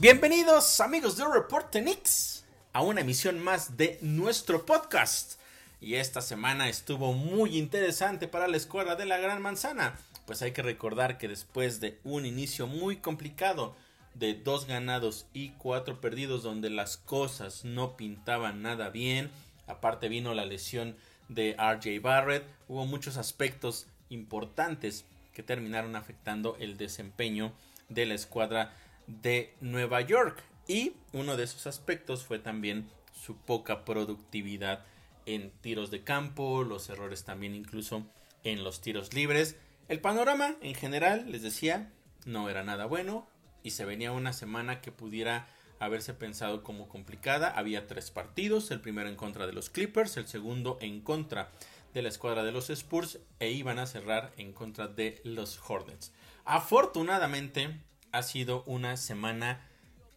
Bienvenidos amigos de Reporte Nix a una emisión más de nuestro podcast. Y esta semana estuvo muy interesante para la escuadra de la Gran Manzana, pues hay que recordar que después de un inicio muy complicado de dos ganados y cuatro perdidos donde las cosas no pintaban nada bien, aparte vino la lesión de RJ Barrett, hubo muchos aspectos importantes que terminaron afectando el desempeño de la escuadra de Nueva York. Y uno de esos aspectos fue también su poca productividad en tiros de campo, los errores también incluso en los tiros libres. El panorama en general, les decía, no era nada bueno y se venía una semana que pudiera haberse pensado como complicada. Había tres partidos, el primero en contra de los Clippers, el segundo en contra de la escuadra de los Spurs e iban a cerrar en contra de los Hornets. Afortunadamente, ha sido una semana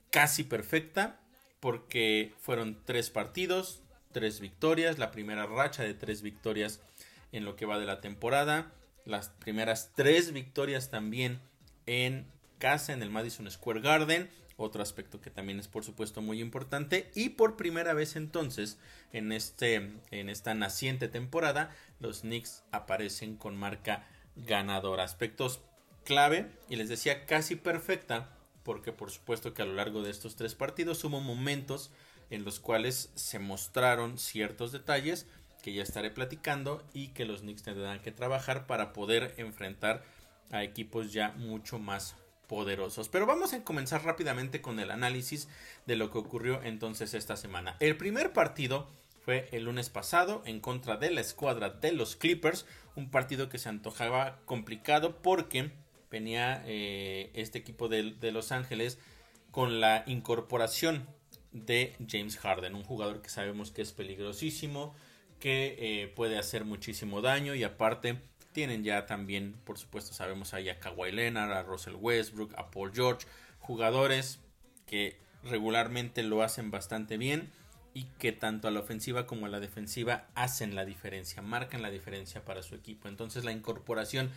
casi perfecta porque fueron tres partidos, tres victorias, la primera racha de tres victorias en lo que va de la temporada, las primeras tres victorias también en casa en el Madison Square Garden, otro aspecto que también es por supuesto muy importante y por primera vez entonces en este en esta naciente temporada los Knicks aparecen con marca ganadora. Aspectos clave y les decía casi perfecta porque por supuesto que a lo largo de estos tres partidos hubo momentos en los cuales se mostraron ciertos detalles que ya estaré platicando y que los Knicks tendrán que trabajar para poder enfrentar a equipos ya mucho más poderosos. Pero vamos a comenzar rápidamente con el análisis de lo que ocurrió entonces esta semana. El primer partido fue el lunes pasado en contra de la escuadra de los Clippers, un partido que se antojaba complicado porque venía eh, este equipo de, Los Ángeles con la incorporación de James Harden, un jugador que sabemos que es peligrosísimo, que eh, puede hacer muchísimo daño y aparte tienen ya también, por supuesto, sabemos ahí a Kawhi Leonard, a Russell Westbrook, a Paul George, jugadores que regularmente lo hacen bastante bien y que tanto a la ofensiva como a la defensiva hacen la diferencia, marcan la diferencia para su equipo. Entonces la incorporación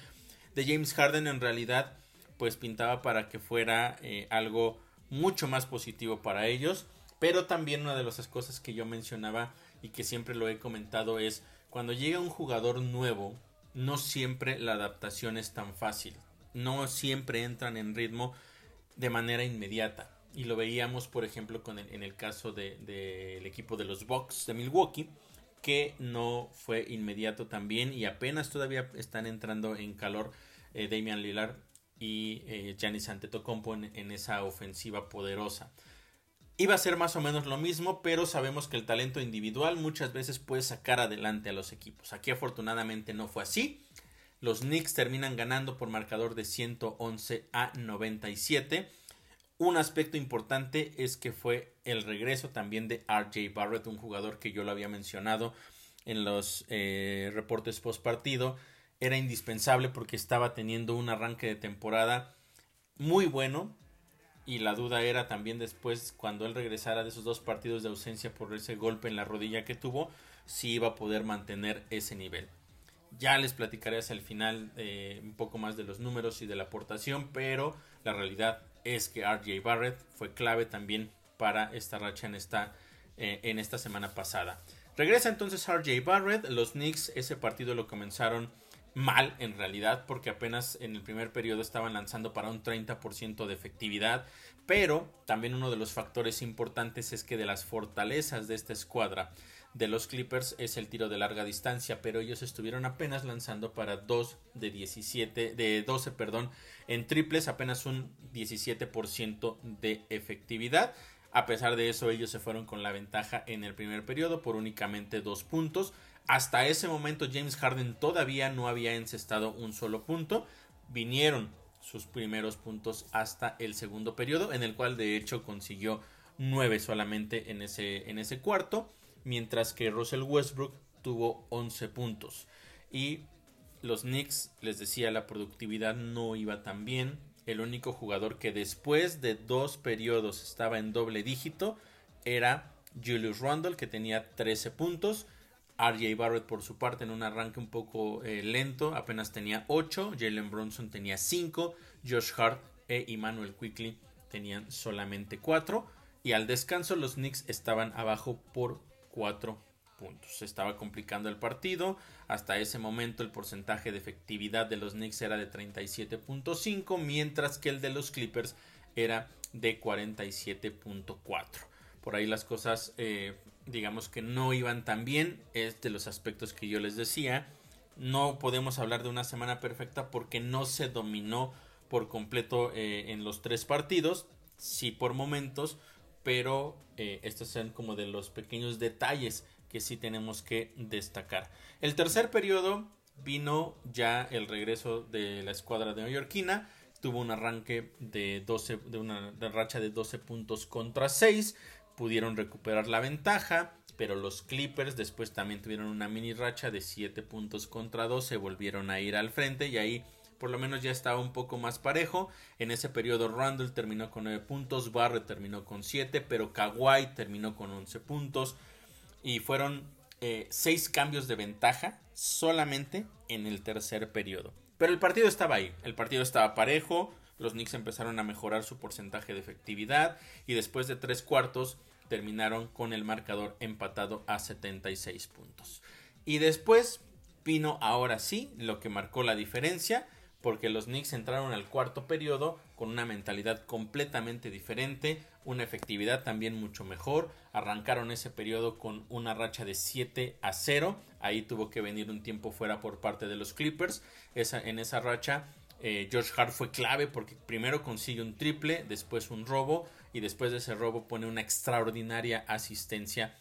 de James Harden en realidad pues pintaba para que fuera eh, algo mucho más positivo para ellos. Pero también una de las cosas que yo mencionaba y que siempre lo he comentado es cuando llega un jugador nuevo, no siempre la adaptación es tan fácil. No siempre entran en ritmo de manera inmediata. Y lo veíamos, por ejemplo, con en el caso del de, equipo de los Bucks de Milwaukee, que no fue inmediato también y apenas todavía están entrando en calor eh, Damian Lillard y eh, Giannis Antetokounmpo en, en esa ofensiva poderosa. Iba a ser más o menos lo mismo, pero sabemos que el talento individual muchas veces puede sacar adelante a los equipos. Aquí afortunadamente no fue así. Los Knicks terminan ganando por marcador de 111 a 97. Un aspecto importante es que fue el regreso también de RJ Barrett, un jugador que yo lo había mencionado en los eh, reportes post partido. Era indispensable porque estaba teniendo un arranque de temporada muy bueno. Y la duda era también después, cuando él regresara de esos dos partidos de ausencia por ese golpe en la rodilla que tuvo, si iba a poder mantener ese nivel. Ya les platicaré hacia el final eh, un poco más de los números y de la aportación, pero la realidad es que RJ Barrett fue clave también para esta racha en esta, eh, en esta semana pasada. Regresa entonces RJ Barrett. Los Knicks ese partido lo comenzaron mal en realidad porque apenas en el primer periodo estaban lanzando para un 30% de efectividad. Pero también uno de los factores importantes es que de las fortalezas de esta escuadra de los Clippers es el tiro de larga distancia, pero ellos estuvieron apenas lanzando para 2 de 17 de 12, perdón, en triples, apenas un 17% de efectividad. A pesar de eso, ellos se fueron con la ventaja en el primer periodo por únicamente dos puntos. Hasta ese momento James Harden todavía no había encestado un solo punto. Vinieron sus primeros puntos hasta el segundo periodo, en el cual de hecho consiguió 9 solamente en ese, en ese cuarto mientras que Russell Westbrook tuvo 11 puntos. Y los Knicks, les decía, la productividad no iba tan bien. El único jugador que después de dos periodos estaba en doble dígito era Julius Randle, que tenía 13 puntos. RJ Barrett por su parte en un arranque un poco eh, lento, apenas tenía 8. Jalen Bronson tenía 5. Josh Hart e Emmanuel Quickly tenían solamente 4 y al descanso los Knicks estaban abajo por 4 puntos. Se estaba complicando el partido. Hasta ese momento el porcentaje de efectividad de los Knicks era de 37.5, mientras que el de los Clippers era de 47.4. Por ahí las cosas, eh, digamos que no iban tan bien. Es de los aspectos que yo les decía. No podemos hablar de una semana perfecta porque no se dominó por completo eh, en los tres partidos. Sí por momentos, pero eh, estos son como de los pequeños detalles que sí tenemos que destacar. El tercer periodo vino ya el regreso de la escuadra de neoyorquina. Tuvo un arranque de 12, de una racha de 12 puntos contra 6. Pudieron recuperar la ventaja, pero los Clippers después también tuvieron una mini racha de 7 puntos contra 2. Se volvieron a ir al frente y ahí por lo menos ya estaba un poco más parejo. En ese periodo Randall terminó con 9 puntos, Barrett terminó con 7, pero Kawhi terminó con 11 puntos y fueron eh, seis cambios de ventaja solamente en el tercer periodo. Pero el partido estaba ahí, el partido estaba parejo, los Knicks empezaron a mejorar su porcentaje de efectividad y después de tres cuartos terminaron con el marcador empatado a 76 puntos. Y después vino ahora sí lo que marcó la diferencia porque los Knicks entraron al cuarto periodo con una mentalidad completamente diferente, una efectividad también mucho mejor. Arrancaron ese periodo con una racha de 7 a 0. Ahí tuvo que venir un tiempo fuera por parte de los Clippers. En esa racha, eh, George Hart fue clave porque primero consigue un triple, después un robo y después de ese robo pone una extraordinaria asistencia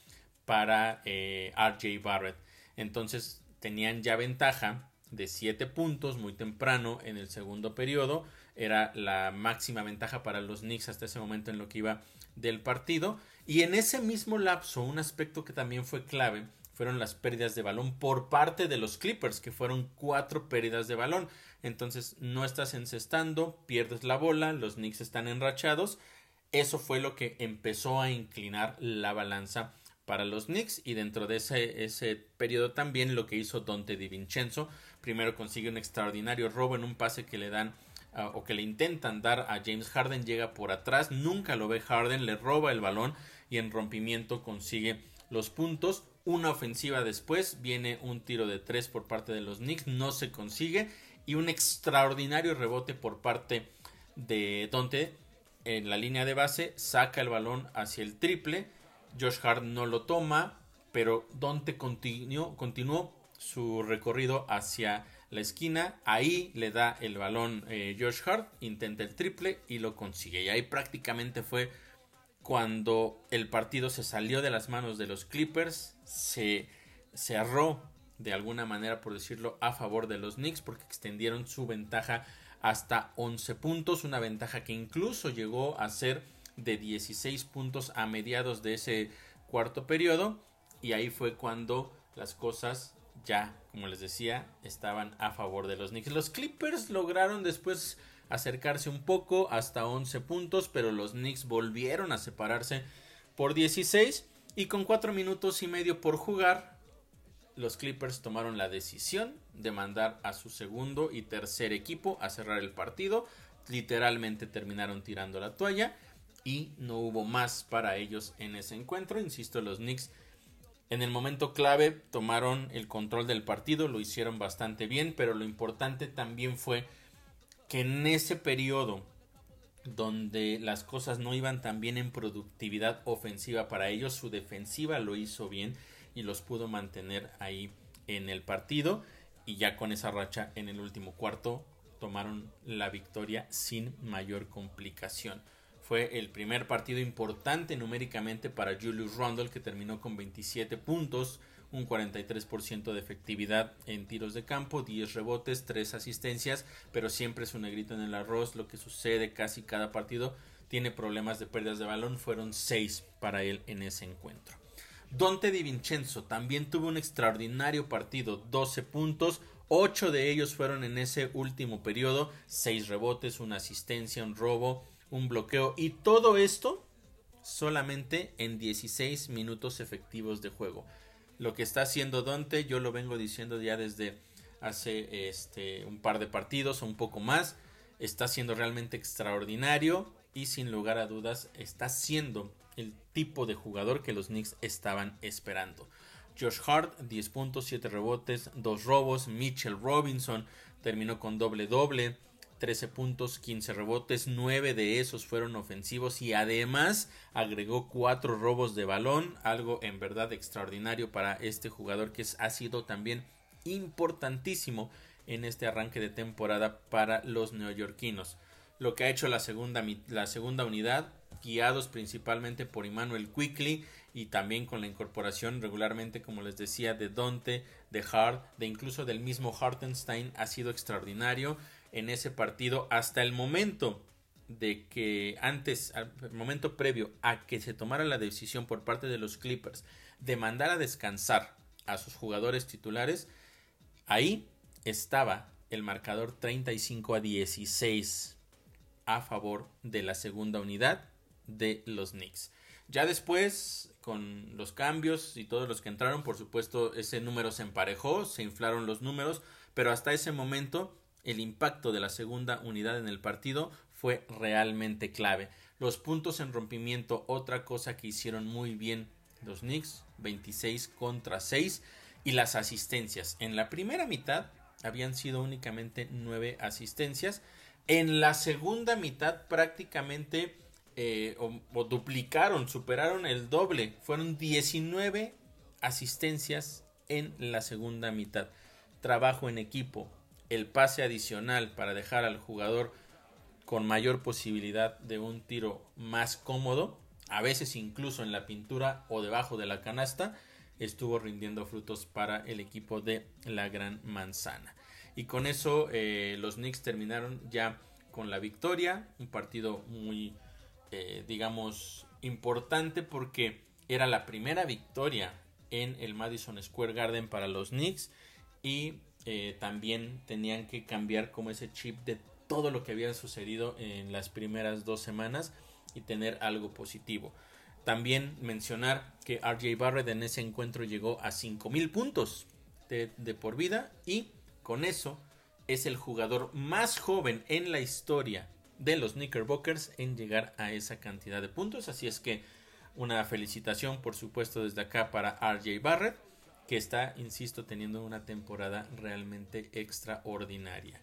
para eh, RJ Barrett. Entonces tenían ya ventaja de 7 puntos muy temprano en el segundo periodo. Era la máxima ventaja para los Knicks hasta ese momento en lo que iba del partido. Y en ese mismo lapso, un aspecto que también fue clave fueron las pérdidas de balón por parte de los Clippers, que fueron cuatro pérdidas de balón. Entonces no estás encestando, pierdes la bola, los Knicks están enrachados. Eso fue lo que empezó a inclinar la balanza para los Knicks y dentro de ese, ese periodo también lo que hizo Dante DiVincenzo primero consigue un extraordinario robo en un pase que le dan ah, o que le intentan dar a James Harden llega por atrás nunca lo ve Harden le roba el balón y en rompimiento consigue los puntos. Una ofensiva después viene un tiro de tres por parte de los Knicks no se consigue y un extraordinario rebote por parte de Dante en la línea de base saca el balón hacia el triple Josh Hart no lo toma, pero Dante continuó, continuó su recorrido hacia la esquina. Ahí le da el balón eh, Josh Hart, intenta el triple y lo consigue. Y ahí prácticamente fue cuando el partido se salió de las manos de los Clippers, se cerró de alguna manera, por decirlo, a favor de los Knicks porque extendieron su ventaja hasta 11 puntos, una ventaja que incluso llegó a ser de 16 puntos a mediados de ese cuarto periodo y ahí fue cuando las cosas ya, como les decía, estaban a favor de los Knicks. Los Clippers lograron después acercarse un poco hasta 11 puntos, pero los Knicks volvieron a separarse por 16 y con 4 minutos y medio por jugar, los Clippers tomaron la decisión de mandar a su segundo y tercer equipo a cerrar el partido. Literalmente terminaron tirando la toalla y no hubo más para ellos en ese encuentro. Insisto, los Knicks en el momento clave tomaron el control del partido, lo hicieron bastante bien, pero lo importante también fue que en ese periodo donde las cosas no iban tan bien en productividad ofensiva para ellos, su defensiva lo hizo bien y los pudo mantener ahí en el partido y ya con esa racha en el último cuarto tomaron la victoria sin mayor complicación. Fue el primer partido importante numéricamente para Julius Randle que terminó con 27 puntos, un 43% de efectividad en tiros de campo, 10 rebotes, 3 asistencias, pero siempre es un negrito en el arroz, lo que sucede casi cada partido tiene problemas de pérdidas de balón, fueron 6 para él en ese encuentro. Dante Di Vincenzo también tuvo un extraordinario partido, 12 puntos, 8 de ellos fueron en ese último periodo, 6 rebotes, una asistencia, un robo, un bloqueo y todo esto solamente en 16 minutos efectivos de juego. Lo que está haciendo Dante, yo lo vengo diciendo ya desde hace este un par de partidos o un poco más, está siendo realmente extraordinario. y sin lugar a dudas está siendo el tipo de jugador que los Knicks estaban esperando. Josh Hart, 10 puntos, 7 rebotes, 2 robos. Mitchell Robinson terminó con doble doble, 13 puntos, 15 rebotes, 9 de esos fueron ofensivos y además agregó 4 robos de balón, algo en verdad extraordinario para este jugador que ha sido también importantísimo en este arranque de temporada para los neoyorquinos. Lo que ha hecho la segunda, la segunda unidad, guiados principalmente por Emmanuel Quickly y también con la incorporación regularmente, como les decía, de Dante, de Hart, de incluso del mismo Hartenstein, ha sido extraordinario en ese partido hasta el momento de que antes, al momento previo a que se tomara la decisión por parte de los Clippers de mandar a descansar a sus jugadores titulares, ahí estaba el marcador 35 a 16 a favor de la segunda unidad de los Knicks. Ya después, con los cambios y todos los que entraron, por supuesto, ese número se emparejó, se inflaron los números, pero hasta ese momento el impacto de la segunda unidad en el partido fue realmente clave. Los puntos en rompimiento, otra cosa que hicieron muy bien los Knicks, 26 contra 6, y las asistencias. En la primera mitad habían sido únicamente 9 asistencias. En la segunda mitad prácticamente eh, o, duplicaron, superaron el doble. Fueron 19 asistencias en la segunda mitad. Trabajo en equipo, el pase adicional para dejar al jugador con mayor posibilidad de un tiro más cómodo, a veces incluso en la pintura o debajo de la canasta, estuvo rindiendo frutos para el equipo de la Gran Manzana. Y con eso eh, los Knicks terminaron ya con la victoria, un partido muy eh, digamos, importante porque era la primera victoria en el Madison Square Garden para los Knicks y eh, también tenían que cambiar como ese chip de todo lo que había sucedido en las primeras dos semanas y tener algo positivo. También mencionar que RJ Barrett en ese encuentro llegó a 5000 puntos de, de por vida y con eso es el jugador más joven en la historia de los Knickerbockers en llegar a esa cantidad de puntos. Así es que una felicitación, por supuesto, desde acá para RJ Barrett, que está, insisto, teniendo una temporada realmente extraordinaria.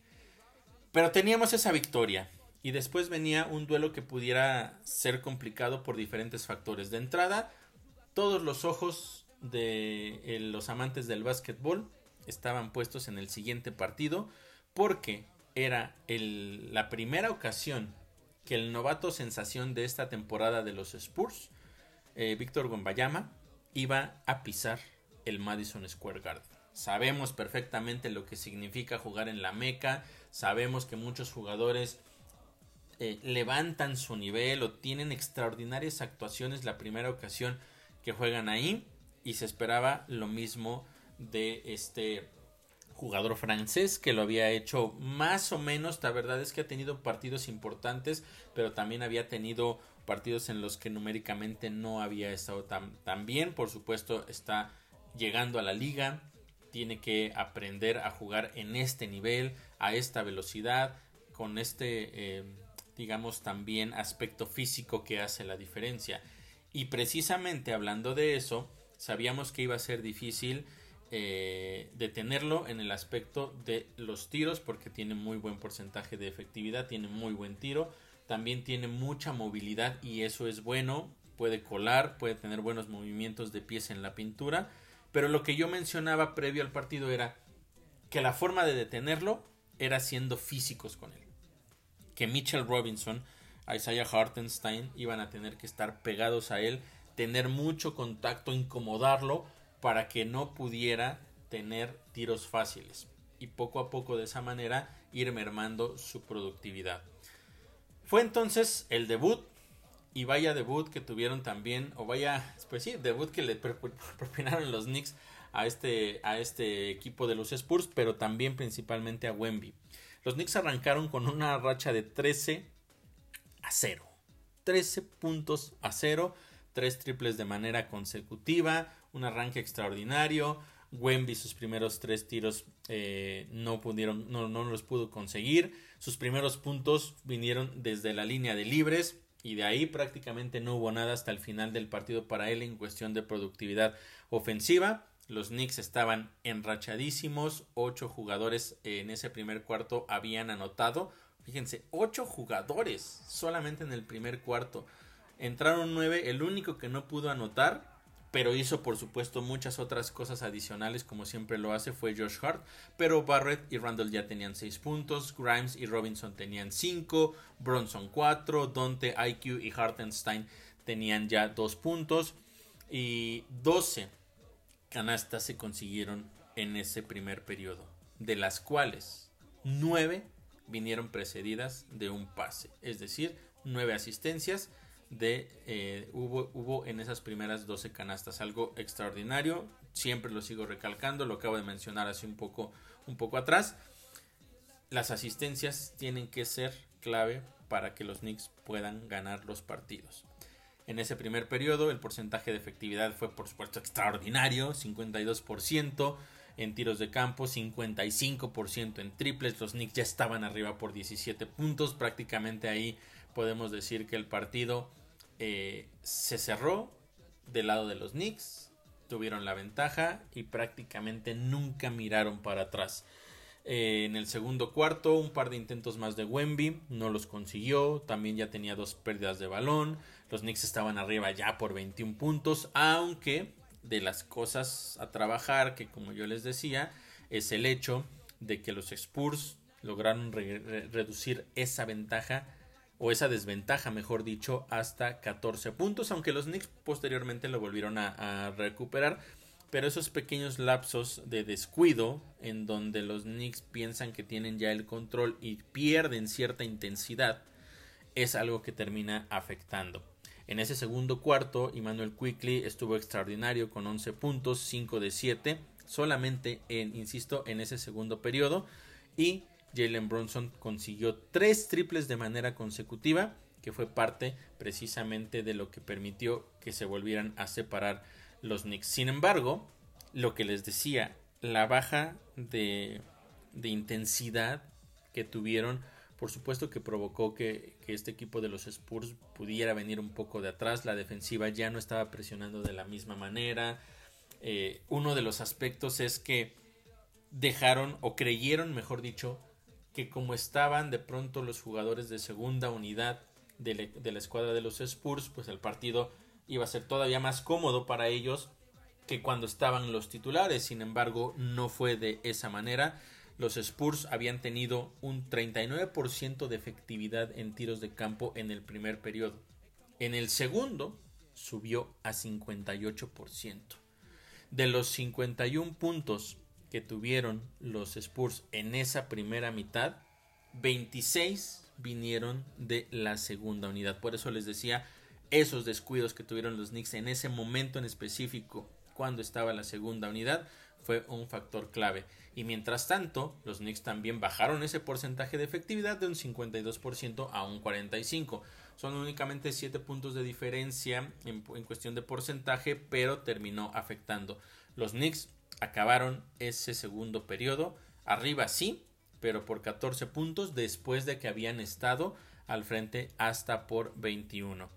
Pero teníamos esa victoria. Y después venía un duelo que pudiera ser complicado por diferentes factores. De entrada, todos los ojos de eh, los amantes del básquetbol estaban puestos en el siguiente partido porque era la primera ocasión que el novato sensación de esta temporada de los Spurs, eh, Víctor Gombayama, iba a pisar el Madison Square Garden. Sabemos perfectamente lo que significa jugar en la Meca, sabemos que muchos jugadores eh, levantan su nivel o tienen extraordinarias actuaciones la primera ocasión que juegan ahí y se esperaba lo mismo de este jugador francés que lo había hecho más o menos. La verdad es que ha tenido partidos importantes, pero también había tenido partidos en los que numéricamente no había estado tan, tan bien. Por supuesto, está llegando a la liga, tiene que aprender a jugar en este nivel, a esta velocidad, con este, eh, digamos, también aspecto físico que hace la diferencia. Y precisamente hablando de eso, sabíamos que iba a ser difícil eh, detenerlo en el aspecto de los tiros porque tiene muy buen porcentaje de efectividad, tiene muy buen tiro, también tiene mucha movilidad y eso es bueno, puede colar, puede tener buenos movimientos de pies en la pintura, pero lo que yo mencionaba previo al partido era que la forma de detenerlo era siendo físicos con él. Que Mitchell Robinson, Isaiah Hartenstein iban a tener que estar pegados a él, tener mucho contacto, incomodarlo para que no pudiera tener tiros fáciles y poco a poco de esa manera ir mermando su productividad. Fue entonces el debut y vaya debut que tuvieron también, o vaya, pues sí, debut que le propinaron los Knicks a este, a este equipo de los Spurs, pero también principalmente a Wemby. Los Knicks arrancaron con una racha de 13 a 0. 13 puntos a 0, tres triples de manera consecutiva, un arranque extraordinario, Wemby sus primeros tres tiros eh, no pudieron, no, no los pudo conseguir. Sus primeros puntos vinieron desde la línea de libres y de ahí prácticamente no hubo nada hasta el final del partido para él en cuestión de productividad ofensiva. Los Knicks estaban enrachadísimos, ocho jugadores en ese primer cuarto habían anotado. Fíjense, ocho jugadores solamente en el primer cuarto. Entraron nueve, el único que no pudo anotar pero hizo por supuesto muchas otras cosas adicionales como siempre lo hace fue Josh Hart, pero Barrett y Randall ya tenían 6 puntos, Grimes y Robinson tenían 5, Bronson 4, Dante, IQ y Hartenstein tenían ya 2 puntos y 12 canastas se consiguieron en ese primer periodo, de las cuales 9 vinieron precedidas de un pase, es decir, 9 asistencias de eh, hubo, hubo en esas primeras 12 canastas algo extraordinario siempre lo sigo recalcando lo acabo de mencionar hace un poco un poco atrás las asistencias tienen que ser clave para que los Knicks puedan ganar los partidos en ese primer periodo el porcentaje de efectividad fue por supuesto extraordinario 52% en tiros de campo, 55% en triples. Los Knicks ya estaban arriba por 17 puntos. Prácticamente ahí podemos decir que el partido eh, se cerró del lado de los Knicks, tuvieron la ventaja y prácticamente nunca miraron para atrás. Eh, en el segundo cuarto, un par de intentos más de Wemby, no los consiguió, también ya tenía dos pérdidas de balón, los Knicks estaban arriba ya por 21 puntos, aunque de las cosas a trabajar, que como yo les decía, es el hecho de que los Spurs lograron reducir esa ventaja o esa desventaja, mejor dicho, hasta 14 puntos, aunque los Knicks posteriormente lo volvieron a, recuperar. Pero esos pequeños lapsos de descuido en donde los Knicks piensan que tienen ya el control y pierden cierta intensidad es algo que termina afectando. En ese segundo cuarto, Emmanuel Quickly estuvo extraordinario con 11 puntos, 5 de 7, solamente en, insisto, en ese segundo periodo. Y Jalen Bronson consiguió tres triples de manera consecutiva, que fue parte precisamente de lo que permitió que se volvieran a separar los Knicks. Sin embargo, lo que les decía, la baja de, intensidad que tuvieron, por supuesto que provocó que, que, este equipo de los Spurs pudiera venir un poco de atrás. La defensiva ya no estaba presionando de la misma manera. Eh, uno de los aspectos es que dejaron o creyeron, mejor dicho, que como estaban de pronto los jugadores de segunda unidad de, la escuadra de los Spurs, pues el partido iba a ser todavía más cómodo para ellos que cuando estaban los titulares. Sin embargo, no fue de esa manera. Los Spurs habían tenido un 39% de efectividad en tiros de campo en el primer periodo. En el segundo subió a 58%. De los 51 puntos que tuvieron los Spurs en esa primera mitad, 26 vinieron de la segunda unidad. Por eso les decía, esos descuidos que tuvieron los Knicks en ese momento en específico, cuando estaba la segunda unidad, fue un factor clave. Y mientras tanto, los Knicks también bajaron ese porcentaje de efectividad de un 52% a un 45%. Son únicamente 7 puntos de diferencia en, en cuestión de porcentaje, pero terminó afectando. Los Knicks acabaron ese segundo periodo arriba sí, pero por 14 puntos después de que habían estado al frente hasta por 21.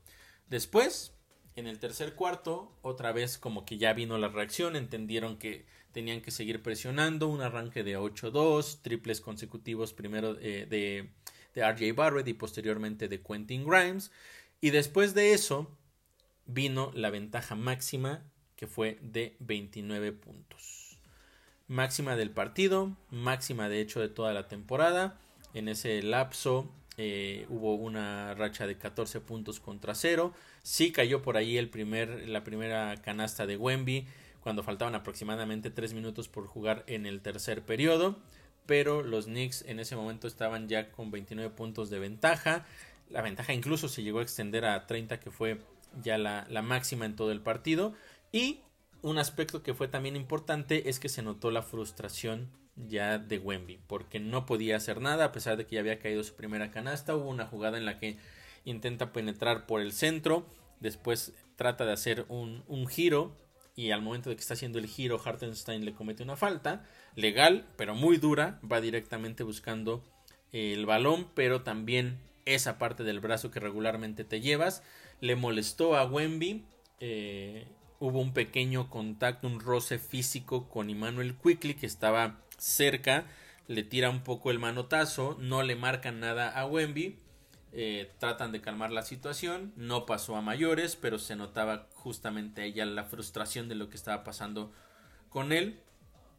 Después, en el tercer cuarto, otra vez como que ya vino la reacción, entendieron que tenían que seguir presionando, un arranque de 8-2, triples consecutivos primero eh, de, de RJ Barrett y posteriormente de Quentin Grimes. Y después de eso vino la ventaja máxima que fue de 29 puntos. Máxima del partido, máxima de hecho de toda la temporada. En ese lapso eh, hubo una racha de 14 puntos contra cero. Sí cayó por ahí el primer, la primera canasta de Wemby cuando faltaban aproximadamente 3 minutos por jugar en el tercer periodo. Pero los Knicks en ese momento estaban ya con 29 puntos de ventaja. La ventaja incluso se llegó a extender a 30 que fue ya la, la máxima en todo el partido. Y un aspecto que fue también importante es que se notó la frustración ya de Wemby, porque no podía hacer nada a pesar de que ya había caído su primera canasta. Hubo una jugada en la que intenta penetrar por el centro, después trata de hacer un, un giro y al momento de que está haciendo el giro Hartenstein le comete una falta legal pero muy dura va directamente buscando el balón pero también esa parte del brazo que regularmente te llevas le molestó a Wemby eh, hubo un pequeño contacto un roce físico con Emmanuel Quickly que estaba cerca le tira un poco el manotazo no le marcan nada a Wemby eh, tratan de calmar la situación, no pasó a mayores, pero se notaba justamente ella la frustración de lo que estaba pasando con él.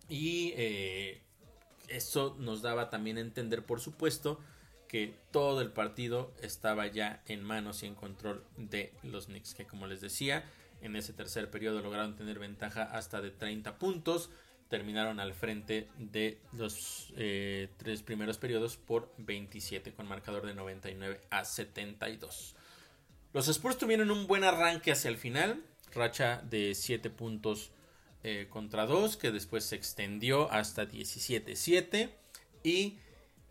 Y eh, eso nos daba también a entender, por supuesto, que todo el partido estaba ya en manos y en control de los Knicks, que como les decía, en ese tercer periodo lograron tener ventaja hasta de 30 puntos terminaron al frente de los eh, tres primeros periodos por 27 con marcador de 99 a 72. Los Spurs tuvieron un buen arranque hacia el final, racha de 7 puntos eh, contra 2 que después se extendió hasta 17-7 y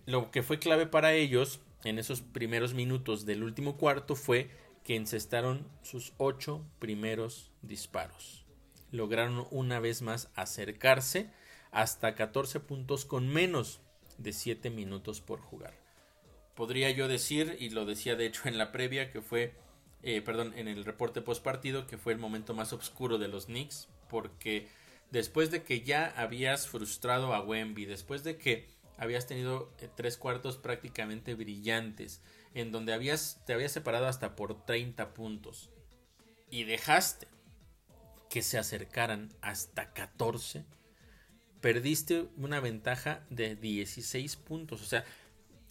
lo que fue clave para ellos en esos primeros minutos del último cuarto fue que encestaron sus 8 primeros disparos lograron una vez más acercarse hasta 14 puntos con menos de 7 minutos por jugar. Podría yo decir, y lo decía de hecho en la previa, que fue, eh, perdón, en el reporte post partido, que fue el momento más oscuro de los Knicks, porque después de que ya habías frustrado a Wemby, después de que habías tenido eh, tres cuartos prácticamente brillantes, en donde te habías separado hasta por 30 puntos, y dejaste que se acercaran hasta 14, perdiste una ventaja de 16 puntos. O sea,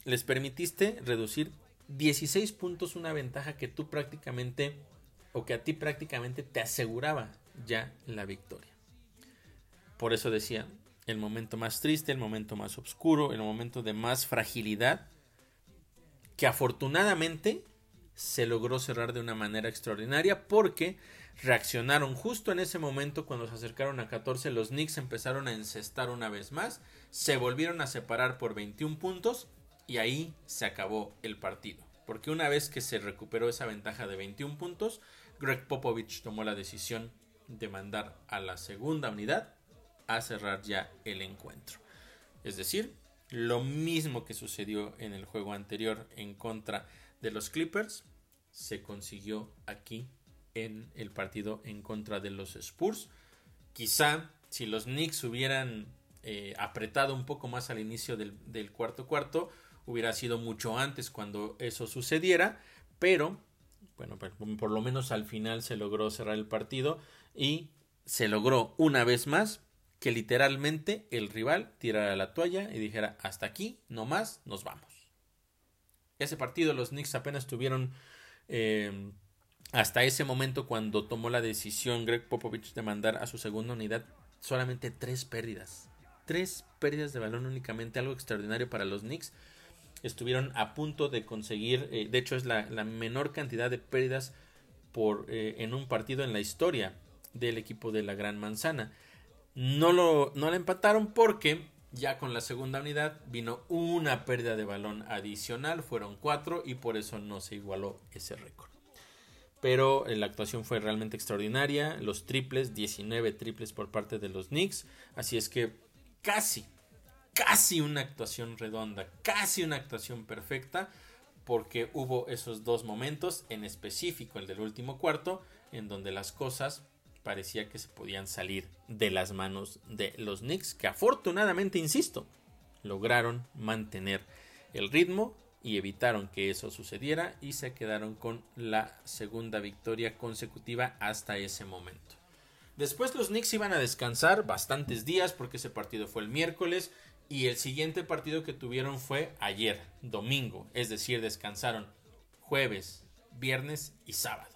les permitiste reducir 16 puntos una ventaja que tú prácticamente, o que a ti prácticamente te aseguraba ya la victoria. Por eso decía, el momento más triste, el momento más oscuro, el momento de más fragilidad, que afortunadamente se logró cerrar de una manera extraordinaria porque reaccionaron justo en ese momento cuando se acercaron a 14 los Knicks empezaron a encestar una vez más se volvieron a separar por 21 puntos y ahí se acabó el partido. Porque una vez que se recuperó esa ventaja de 21 puntos Greg Popovich tomó la decisión de mandar a la segunda unidad a cerrar ya el encuentro. Es decir lo mismo que sucedió en el juego anterior en contra de los Clippers se consiguió aquí en el partido en contra de los Spurs. Quizá si los Knicks hubieran eh, apretado un poco más al inicio del, cuarto cuarto, hubiera sido mucho antes cuando eso sucediera, pero bueno, por lo menos al final se logró cerrar el partido y se logró una vez más que literalmente el rival tirara la toalla y dijera hasta aquí, no más, nos vamos. Ese partido los Knicks apenas tuvieron eh, hasta ese momento cuando tomó la decisión Greg Popovich de mandar a su segunda unidad solamente tres pérdidas. Tres pérdidas de balón únicamente, algo extraordinario para los Knicks. Estuvieron a punto de conseguir, eh, de hecho es la, menor cantidad de pérdidas por, eh, en un partido en la historia del equipo de la Gran Manzana. No lo, no la empataron porque ya con la segunda unidad vino una pérdida de balón adicional, fueron cuatro y por eso no se igualó ese récord pero eh, la actuación fue realmente extraordinaria. Los triples, 19 triples por parte de los Knicks. Así es que casi, casi una actuación redonda, casi una actuación perfecta, porque hubo esos dos momentos, en específico el del último cuarto, en donde las cosas parecía que se podían salir de las manos de los Knicks, que afortunadamente, insisto, lograron mantener el ritmo y evitaron que eso sucediera y se quedaron con la segunda victoria consecutiva hasta ese momento. Después los Knicks iban a descansar bastantes días porque ese partido fue el miércoles y el siguiente partido que tuvieron fue ayer, domingo, es decir, descansaron jueves, viernes y sábado.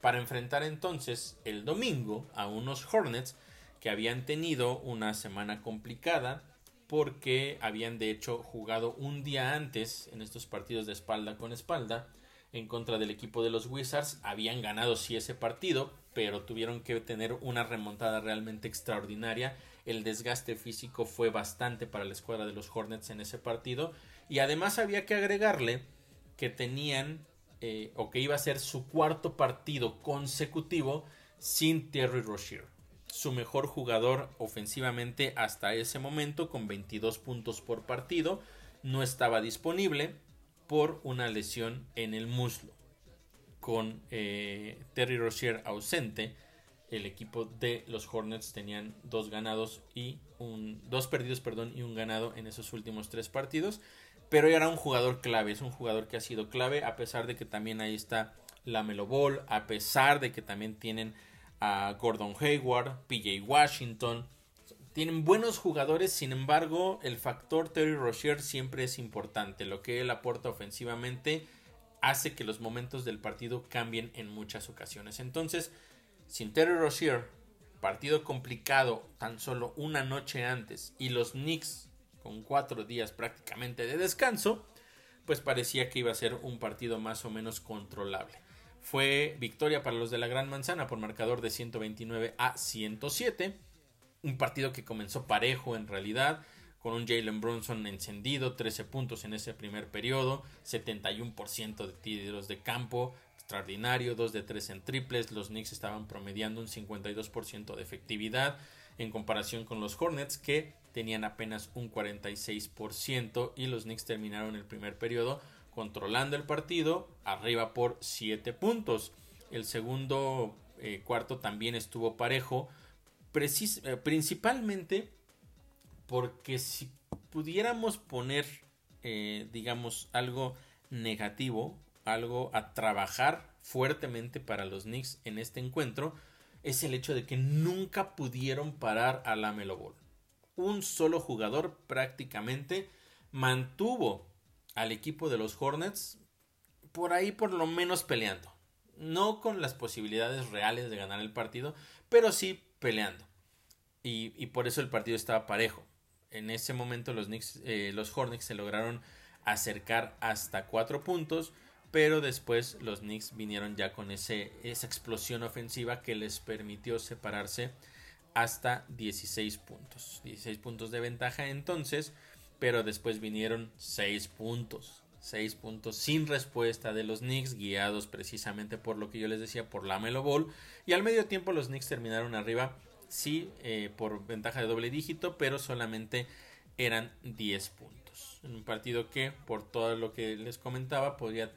Para enfrentar entonces el domingo a unos Hornets que habían tenido una semana complicada, porque habían de hecho jugado un día antes en estos partidos de espalda con espalda en contra del equipo de los Wizards. Habían ganado sí ese partido, pero tuvieron que tener una remontada realmente extraordinaria. El desgaste físico fue bastante para la escuadra de los Hornets en ese partido. Y además había que agregarle que tenían, eh, o que iba a ser su cuarto partido consecutivo sin Terry Rozier. Su mejor jugador ofensivamente hasta ese momento con 22 puntos por partido no estaba disponible por una lesión en el muslo. Con eh, Terry Rozier ausente, el equipo de los Hornets tenían dos ganados y un dos perdidos, perdón, y un ganado en esos últimos tres partidos. Pero era un jugador clave, es un jugador que ha sido clave a pesar de que también ahí está la Melo Ball, a pesar de que también tienen a Gordon Hayward, PJ Washington. Tienen buenos jugadores, sin embargo, el factor Terry Rozier siempre es importante. Lo que él aporta ofensivamente hace que los momentos del partido cambien en muchas ocasiones. Entonces, sin Terry Rozier, partido complicado tan solo una noche antes y los Knicks con cuatro días prácticamente de descanso, pues parecía que iba a ser un partido más o menos controlable. Fue victoria para los de la Gran Manzana por marcador de 129 a 107. Un partido que comenzó parejo en realidad, con un Jalen Brunson encendido, 13 puntos en ese primer periodo, 71% de tiros de campo, extraordinario, 2 de 3 en triples, los Knicks estaban promediando un 52% de efectividad en comparación con los Hornets que tenían apenas un 46% y los Knicks terminaron el primer periodo controlando el partido arriba por 7 puntos. El segundo eh, cuarto también estuvo parejo, eh, principalmente porque si pudiéramos poner, eh, digamos, algo negativo algo a trabajar fuertemente para los Knicks en este encuentro es el hecho de que nunca pudieron parar a la Melo Ball. Un solo jugador prácticamente mantuvo al equipo de los Hornets por ahí por lo menos peleando. No con las posibilidades reales de ganar el partido, pero sí peleando. Y, por eso el partido estaba parejo. En ese momento los, Knicks, eh, los Hornets se lograron acercar hasta cuatro puntos pero después los Knicks vinieron ya con ese, esa explosión ofensiva que les permitió separarse hasta 16 puntos. 16 puntos de ventaja entonces, pero después vinieron 6 puntos. 6 puntos sin respuesta de los Knicks, guiados precisamente por lo que yo les decía, por la Melo Ball. Y al medio tiempo los Knicks terminaron arriba, sí, eh, por ventaja de doble dígito, pero solamente eran 10 puntos. En un partido que, por todo lo que les comentaba, podría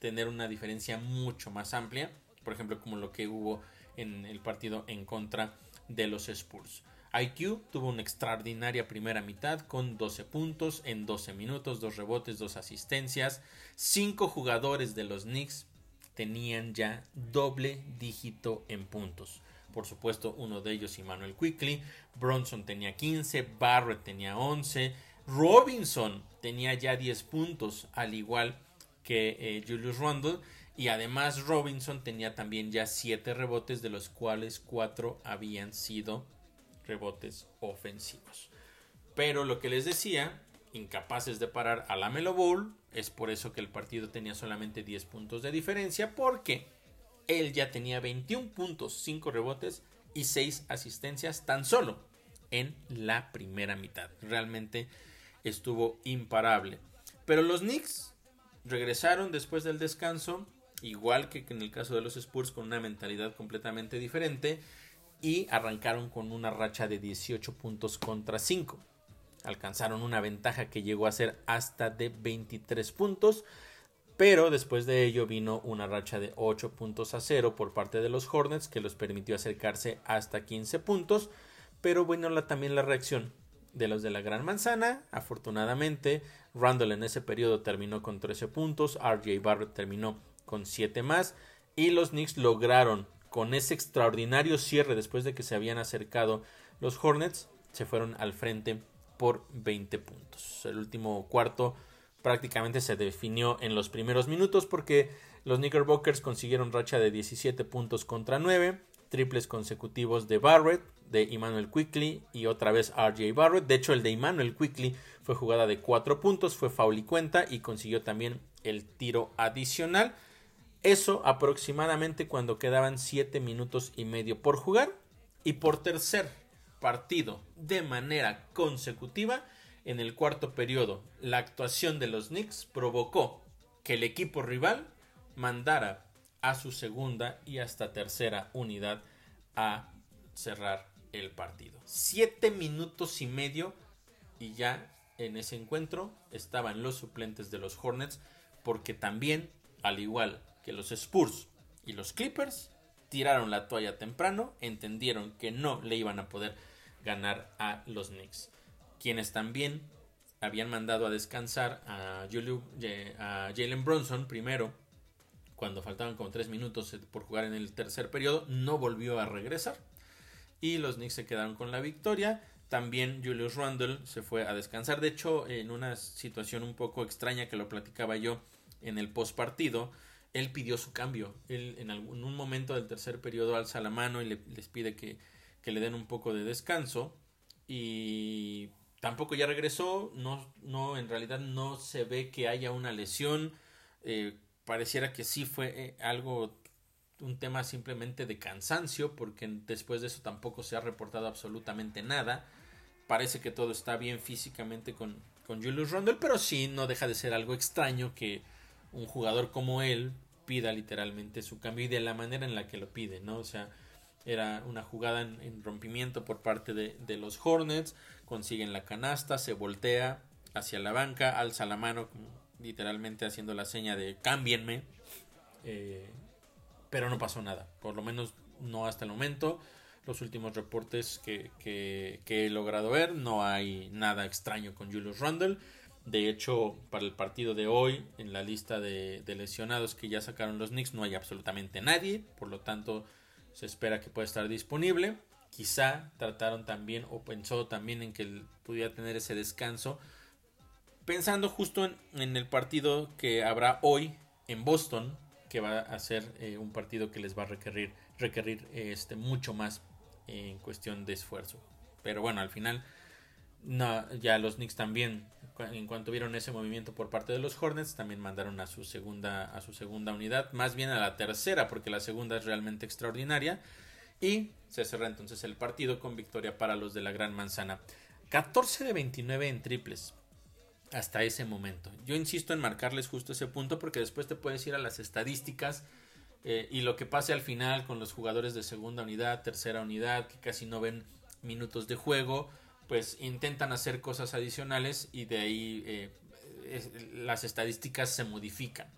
tener una diferencia mucho más amplia, por ejemplo como lo que hubo en el partido en contra de los Spurs. IQ tuvo una extraordinaria primera mitad con 12 puntos en 12 minutos, 2 rebotes, 2 asistencias. 5 jugadores de los Knicks tenían ya doble dígito en puntos. Por supuesto, uno de ellos, Emmanuel Quickly. Bronson tenía 15, Barrett tenía 11, Robinson tenía ya 10 puntos, al igual que eh, Julius Randle. Y además Robinson tenía también ya 7 rebotes, de los cuales 4 habían sido rebotes ofensivos. Pero lo que les decía, incapaces de parar a la Melo es por eso que el partido tenía solamente 10 puntos de diferencia, porque él ya tenía 21 puntos, 5 rebotes y 6 asistencias tan solo en la primera mitad. Realmente estuvo imparable. Pero los Knicks regresaron después del descanso, igual que en el caso de los Spurs, con una mentalidad completamente diferente y arrancaron con una racha de 18 puntos contra 5. Alcanzaron una ventaja que llegó a ser hasta de 23 puntos, pero después de ello vino una racha de 8 puntos a 0 por parte de los Hornets que los permitió acercarse hasta 15 puntos, pero bueno también la reacción de los de la Gran Manzana. Afortunadamente, Randall en ese periodo terminó con 13 puntos, RJ Barrett terminó con 7 más y los Knicks lograron con ese extraordinario cierre después de que se habían acercado los Hornets, se fueron al frente por 20 puntos. El último cuarto prácticamente se definió en los primeros minutos porque los Knickerbockers consiguieron racha de 17 puntos contra 9, triples consecutivos de Barrett, de Emmanuel Quickly y otra vez RJ Barrett. De hecho, el de Emmanuel Quickly fue jugada de 4 puntos, fue foul y cuenta y consiguió también el tiro adicional. Eso aproximadamente cuando quedaban 7 minutos y medio por jugar. Y por tercer partido de manera consecutiva, en el cuarto periodo, la actuación de los Knicks provocó que el equipo rival mandara a su segunda y hasta tercera unidad a cerrar el partido. Siete minutos y medio y ya en ese encuentro estaban los suplentes de los Hornets porque también, al igual que los Spurs y los Clippers, tiraron la toalla temprano, entendieron que no le iban a poder ganar a los Knicks, quienes también habían mandado a descansar a, a Jalen Bronson primero, cuando faltaban como tres minutos por jugar en el tercer periodo, no volvió a regresar y los Knicks se quedaron con la victoria. También Julius Randle se fue a descansar. De hecho, en una situación un poco extraña que lo platicaba yo en el post partido, él pidió su cambio. Él en, algún, un momento del tercer periodo alza la mano y les pide que, le den un poco de descanso. Y tampoco ya regresó. No, no, en realidad no se ve que haya una lesión. Eh, pareciera que sí fue eh, algo un tema simplemente de cansancio, porque después de eso tampoco se ha reportado absolutamente nada. Parece que todo está bien físicamente con, con Julius Randle, pero sí no deja de ser algo extraño que un jugador como él pida literalmente su cambio y de la manera en la que lo pide, ¿no? O sea, era una jugada en, rompimiento por parte de, de, los Hornets, consiguen la canasta, se voltea hacia la banca, alza la mano, literalmente haciendo la seña de cámbienme. Eh, pero no pasó nada, por lo menos no hasta el momento. Los últimos reportes que, he logrado ver, no hay nada extraño con Julius Randle. De hecho, para el partido de hoy, en la lista de, lesionados que ya sacaron los Knicks, no hay absolutamente nadie. Por lo tanto, se espera que pueda estar disponible. Quizá trataron también o pensó también en que pudiera tener ese descanso. Pensando justo en el partido que habrá hoy en Boston que va a ser eh, un partido que les va a requerir, requerir este, mucho más en cuestión de esfuerzo. Pero bueno, al final no, ya los Knicks también, en cuanto vieron ese movimiento por parte de los Hornets, también mandaron a su segunda, a su segunda unidad, más bien a la tercera, porque la segunda es realmente extraordinaria. Y se cerra entonces el partido con victoria para los de la Gran Manzana. 14 de 29 en triples hasta ese momento. Yo insisto en marcarles justo ese punto porque después te puedes ir a las estadísticas eh, y lo que pase al final con los jugadores de segunda unidad, tercera unidad, que casi no ven minutos de juego, pues intentan hacer cosas adicionales y de ahí eh, las estadísticas se modifican.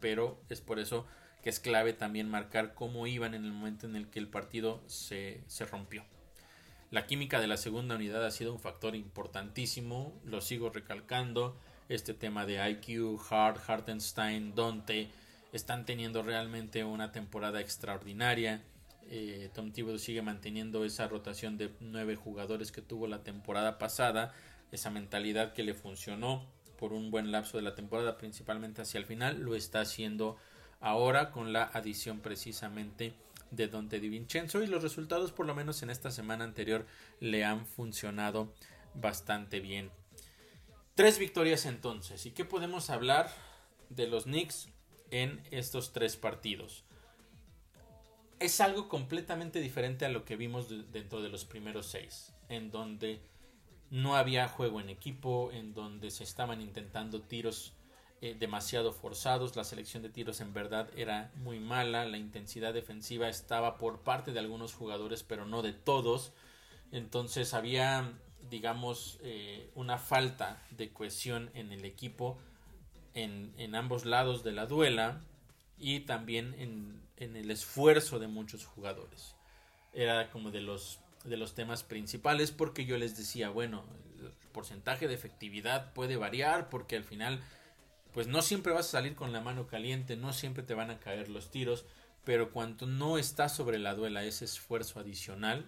Pero es por eso que es clave también marcar cómo iban en el momento en el que el partido se, se rompió. La química de la segunda unidad ha sido un factor importantísimo, lo sigo recalcando. Este tema de IQ, Hart, Hartenstein, Dante están teniendo realmente una temporada extraordinaria. Eh, Tom Thibodeau sigue manteniendo esa rotación de nueve jugadores que tuvo la temporada pasada, esa mentalidad que le funcionó por un buen lapso de la temporada, principalmente hacia el final, lo está haciendo ahora con la adición precisamente de Dante Di Vincenzo y los resultados por lo menos en esta semana anterior le han funcionado bastante bien. Tres victorias entonces. ¿Y qué podemos hablar de los Knicks en estos tres partidos? Es algo completamente diferente a lo que vimos dentro de los primeros seis, en donde no había juego en equipo, en donde se estaban intentando tiros eh, demasiado forzados, la selección de tiros en verdad era muy mala, la intensidad defensiva estaba por parte de algunos jugadores pero no de todos, entonces había digamos eh, una falta de cohesión en el equipo en, en ambos lados de la duela y también en, en, el esfuerzo de muchos jugadores. Era como de los, de los temas principales porque yo les decía, bueno, el porcentaje de efectividad puede variar porque al final pues no siempre vas a salir con la mano caliente, no siempre te van a caer los tiros, pero cuando no está sobre la duela ese esfuerzo adicional,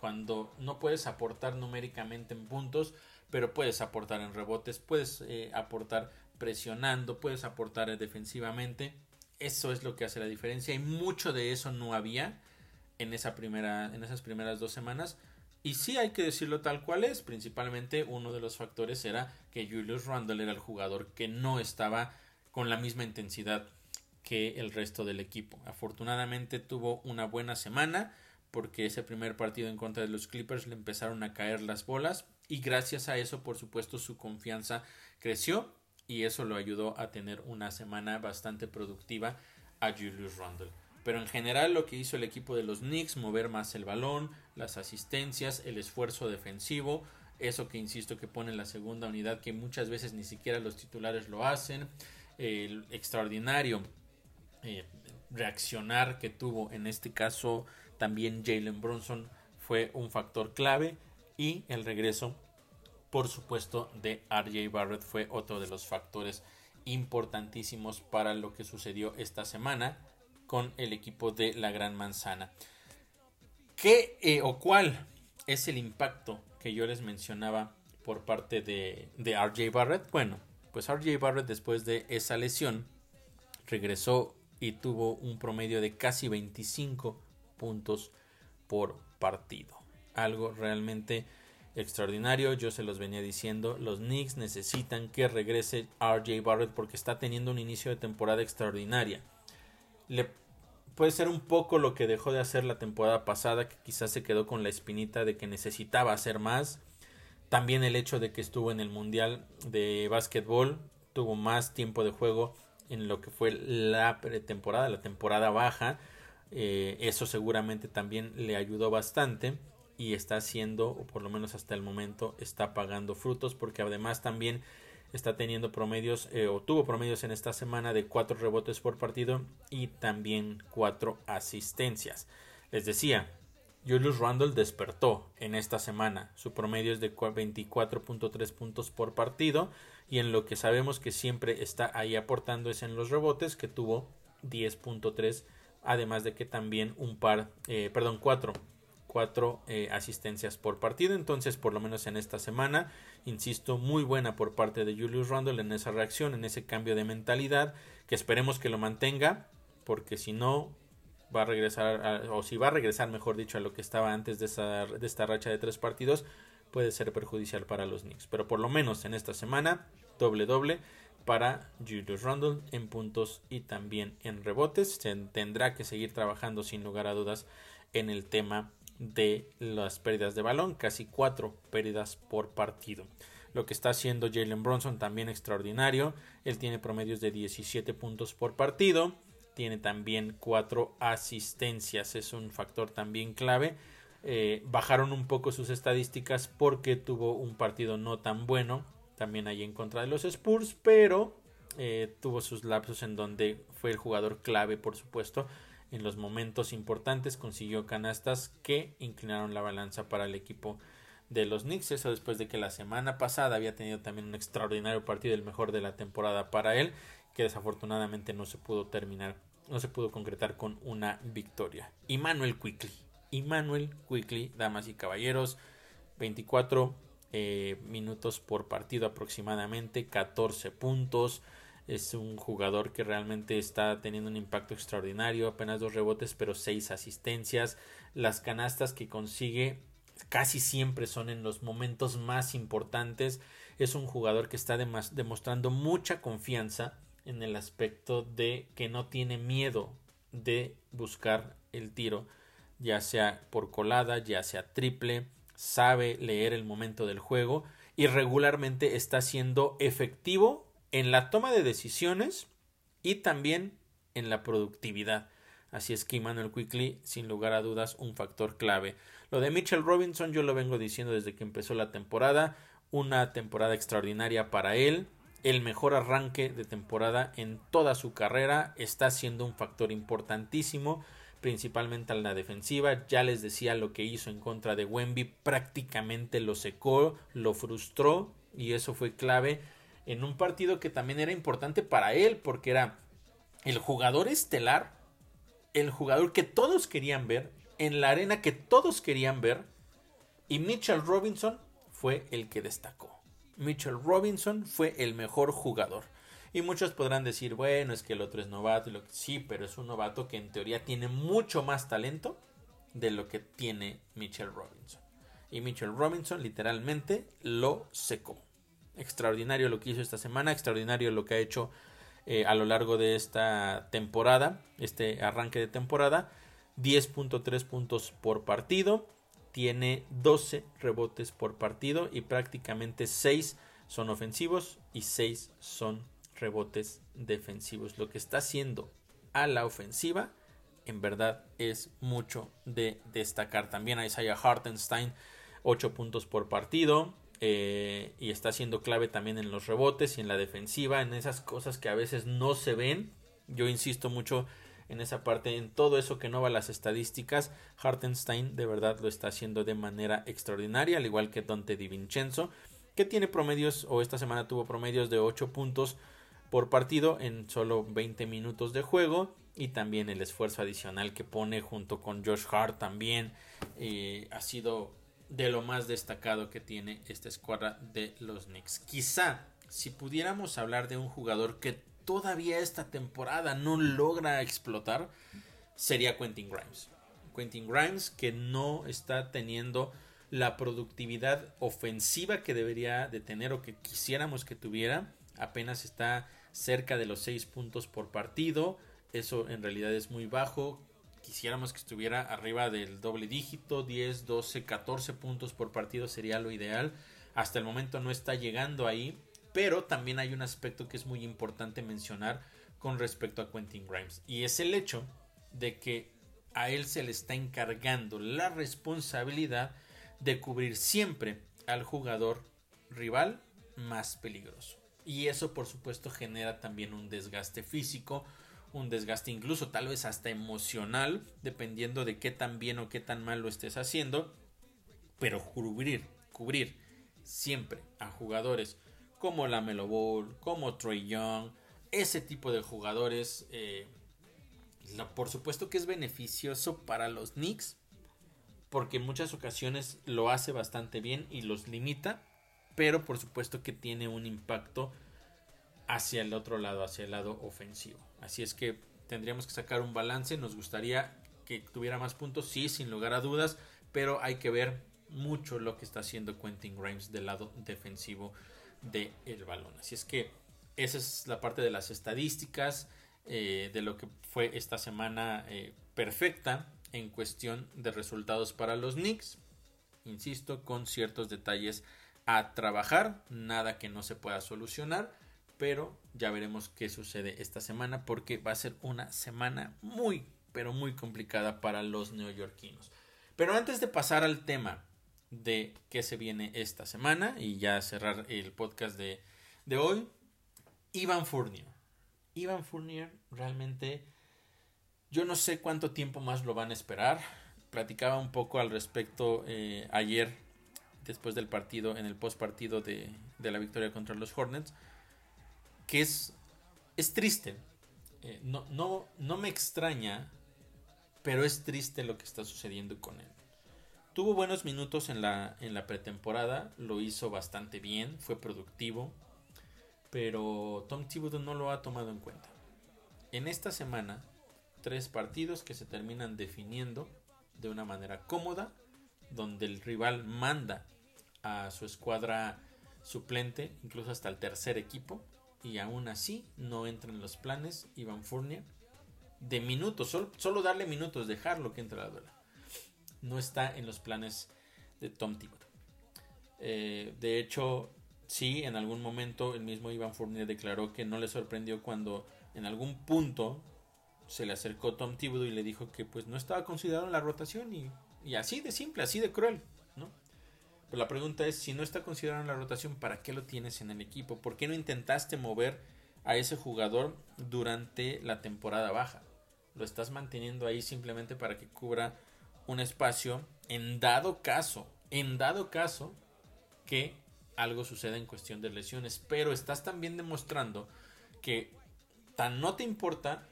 cuando no puedes aportar numéricamente en puntos, pero puedes aportar en rebotes, puedes eh, aportar presionando, puedes aportar defensivamente, eso es lo que hace la diferencia y mucho de eso no había en esa primera en esas primeras dos semanas y sí hay que decirlo tal cual es, principalmente uno de los factores era que Julius Randle era el jugador que no estaba con la misma intensidad que el resto del equipo. Afortunadamente tuvo una buena semana porque ese primer partido en contra de los Clippers le empezaron a caer las bolas y gracias a eso por supuesto su confianza creció y eso lo ayudó a tener una semana bastante productiva a Julius Randle. Pero en general lo que hizo el equipo de los Knicks, mover más el balón, las asistencias, el esfuerzo defensivo, eso que insisto que pone la segunda unidad que muchas veces ni siquiera los titulares lo hacen, el extraordinario eh, reaccionar que tuvo en este caso también Jalen Bronson fue un factor clave y el regreso por supuesto de RJ Barrett fue otro de los factores importantísimos para lo que sucedió esta semana con el equipo de la Gran Manzana. ¿Qué eh, o cuál es el impacto que yo les mencionaba por parte de, de RJ Barrett? Bueno, pues RJ Barrett después de esa lesión regresó y tuvo un promedio de casi 25 puntos por partido. Algo realmente extraordinario. Yo se los venía diciendo. Los Knicks necesitan que regrese RJ Barrett porque está teniendo un inicio de temporada extraordinaria. Le puede ser un poco lo que dejó de hacer la temporada pasada, que quizás se quedó con la espinita de que necesitaba hacer más. También el hecho de que estuvo en el Mundial de Básquetbol, tuvo más tiempo de juego en lo que fue la pretemporada, la temporada baja. Eh, eso seguramente también le ayudó bastante y está haciendo, o por lo menos hasta el momento, está pagando frutos porque además también está teniendo promedios eh, o tuvo promedios en esta semana de cuatro rebotes por partido y también cuatro asistencias. Les decía, Julius Randle despertó en esta semana. Su promedio es de 24.3 puntos por partido y en lo que sabemos que siempre está ahí aportando es en los rebotes que tuvo 10.3 además de que también un par, eh, perdón, cuatro cuatro eh, asistencias por partido. Entonces, por lo menos en esta semana, insisto, muy buena por parte de Julius Randle en esa reacción, en ese cambio de mentalidad, que esperemos que lo mantenga, porque si no, va a regresar, o si va a regresar, mejor dicho, a lo que estaba antes de, esa, de esta racha de tres partidos, puede ser perjudicial para los Knicks. Pero por lo menos en esta semana, doble doble para Julius Randle en puntos y también en rebotes. Se tendrá que seguir trabajando sin lugar a dudas en el tema de las pérdidas de balón, casi cuatro pérdidas por partido. Lo que está haciendo Jalen Bronson también extraordinario. Él tiene promedios de 17 puntos por partido. Tiene también cuatro asistencias. Es un factor también clave. Eh, bajaron un poco sus estadísticas porque tuvo un partido no tan bueno. También ahí en contra de los Spurs. Pero eh, tuvo sus lapsos en donde fue el jugador clave, por supuesto en los momentos importantes consiguió canastas que inclinaron la balanza para el equipo de los Knicks. Eso después de que la semana pasada había tenido también un extraordinario partido, el mejor de la temporada para él, que desafortunadamente no se pudo terminar, no se pudo concretar con una victoria. Emmanuel Quickly. Emmanuel Quickly, damas y caballeros, 24 eh, minutos por partido aproximadamente, 14 puntos, es un jugador que realmente está teniendo un impacto extraordinario, apenas dos rebotes pero seis asistencias. Las canastas que consigue casi siempre son en los momentos más importantes. Es un jugador que está demostrando mucha confianza en el aspecto de que no tiene miedo de buscar el tiro, ya sea por colada, ya sea triple, sabe leer el momento del juego y regularmente está siendo efectivo en la toma de decisiones y también en la productividad. Así es que Emmanuel Quickly, sin lugar a dudas, un factor clave. Lo de Mitchell Robinson yo lo vengo diciendo desde que empezó la temporada. Una temporada extraordinaria para él. El mejor arranque de temporada en toda su carrera. Está siendo un factor importantísimo, principalmente en la defensiva. Ya les decía lo que hizo en contra de Wemby. Prácticamente lo secó, lo frustró y eso fue clave en un partido que también era importante para él porque era el jugador estelar, el jugador que todos querían ver, en la arena que todos querían ver, y Mitchell Robinson fue el que destacó. Mitchell Robinson fue el mejor jugador. Y muchos podrán decir, bueno, es que el otro es novato. Sí, pero es un novato que en teoría tiene mucho más talento de lo que tiene Mitchell Robinson. Y Mitchell Robinson literalmente lo secó extraordinario lo que hizo esta semana, extraordinario lo que ha hecho eh, a lo largo de esta temporada, este arranque de temporada. 10.3 puntos por partido, tiene 12 rebotes por partido y prácticamente 6 son ofensivos y 6 son rebotes defensivos. Lo que está haciendo a la ofensiva en verdad es mucho de destacar. También a Isaiah Hartenstein, 8 puntos por partido. Eh, y está siendo clave también en los rebotes y en la defensiva, en esas cosas que a veces no se ven. Yo insisto mucho en esa parte, en todo eso que no va a las estadísticas. Hartenstein de verdad lo está haciendo de manera extraordinaria, al igual que Dante Di Vincenzo, que tiene promedios, o esta semana tuvo promedios de 8 puntos por partido en solo 20 minutos de juego y también el esfuerzo adicional que pone junto con Josh Hart también eh, ha sido de lo más destacado que tiene esta escuadra de los Knicks. Quizá si pudiéramos hablar de un jugador que todavía esta temporada no logra explotar, sería Quentin Grimes. Quentin Grimes que no está teniendo la productividad ofensiva que debería de tener o que quisiéramos que tuviera. Apenas está cerca de los 6 puntos por partido. Eso en realidad es muy bajo. Quisiéramos que estuviera arriba del doble dígito, 10, 12, 14 puntos por partido sería lo ideal. Hasta el momento no está llegando ahí, pero también hay un aspecto que es muy importante mencionar con respecto a Quentin Grimes y es el hecho de que a él se le está encargando la responsabilidad de cubrir siempre al jugador rival más peligroso. Y eso por supuesto genera también un desgaste físico, un desgaste incluso tal vez hasta emocional, dependiendo de qué tan bien o qué tan mal lo estés haciendo. Pero cubrir, cubrir siempre a jugadores como la Melo Ball, como Trey Young, ese tipo de jugadores, eh, por supuesto que es beneficioso para los Knicks, porque en muchas ocasiones lo hace bastante bien y los limita pero por supuesto que tiene un impacto hacia el otro lado, hacia el lado ofensivo. Así es que tendríamos que sacar un balance, nos gustaría que tuviera más puntos, sí, sin lugar a dudas, pero hay que ver mucho lo que está haciendo Quentin Grimes del lado defensivo del el balón. Así es que esa es la parte de las estadísticas, eh, de lo que fue esta semana eh, perfecta en cuestión de resultados para los Knicks. Insisto, con ciertos detalles a trabajar, nada que no se pueda solucionar, pero ya veremos qué sucede esta semana porque va a ser una semana muy, pero muy complicada para los neoyorquinos. Pero antes de pasar al tema de qué se viene esta semana y ya cerrar el podcast de, de hoy, Ivan Fournier. Ivan Fournier realmente yo no sé cuánto tiempo más lo van a esperar. Platicaba un poco al respecto eh, ayer después del partido, en el post partido de, la victoria contra los Hornets, que es, es triste. Eh, no, no, no me extraña, pero es triste lo que está sucediendo con él. Tuvo buenos minutos en la, en la pretemporada, lo hizo bastante bien, fue productivo, pero Tom Thibodeau no lo ha tomado en cuenta. En esta semana, tres partidos que se terminan definiendo de una manera cómoda, donde el rival manda a su escuadra suplente, incluso hasta el tercer equipo, y aún así no entra en los planes Iván Fournier de minutos, solo, darle minutos, dejarlo que entre a la duela. No está en los planes de Tom Thibodeau. Eh, de hecho, sí, en algún momento el mismo Iván Fournier declaró que no le sorprendió cuando en algún punto se le acercó Tom Thibodeau y le dijo que pues no estaba considerado en la rotación y, y así de simple, así de cruel. La pregunta es, si no está considerado en la rotación, ¿para qué lo tienes en el equipo? ¿Por qué no intentaste mover a ese jugador durante la temporada baja? Lo estás manteniendo ahí simplemente para que cubra un espacio en dado caso, en dado caso que algo suceda en cuestión de lesiones. Pero estás también demostrando que tan no te importa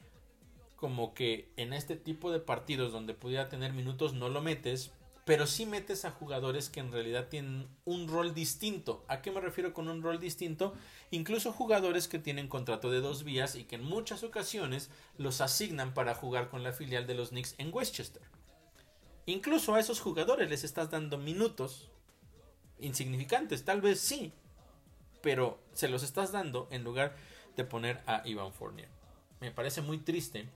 como que en este tipo de partidos donde pudiera tener minutos no lo metes pero sí metes a jugadores que en realidad tienen un rol distinto. ¿A qué me refiero con un rol distinto? Incluso jugadores que tienen contrato de dos vías y que en muchas ocasiones los asignan para jugar con la filial de los Knicks en Westchester. Incluso a esos jugadores les estás dando minutos insignificantes, tal vez sí, pero se los estás dando en lugar de poner a Ivan Fournier. Me parece muy triste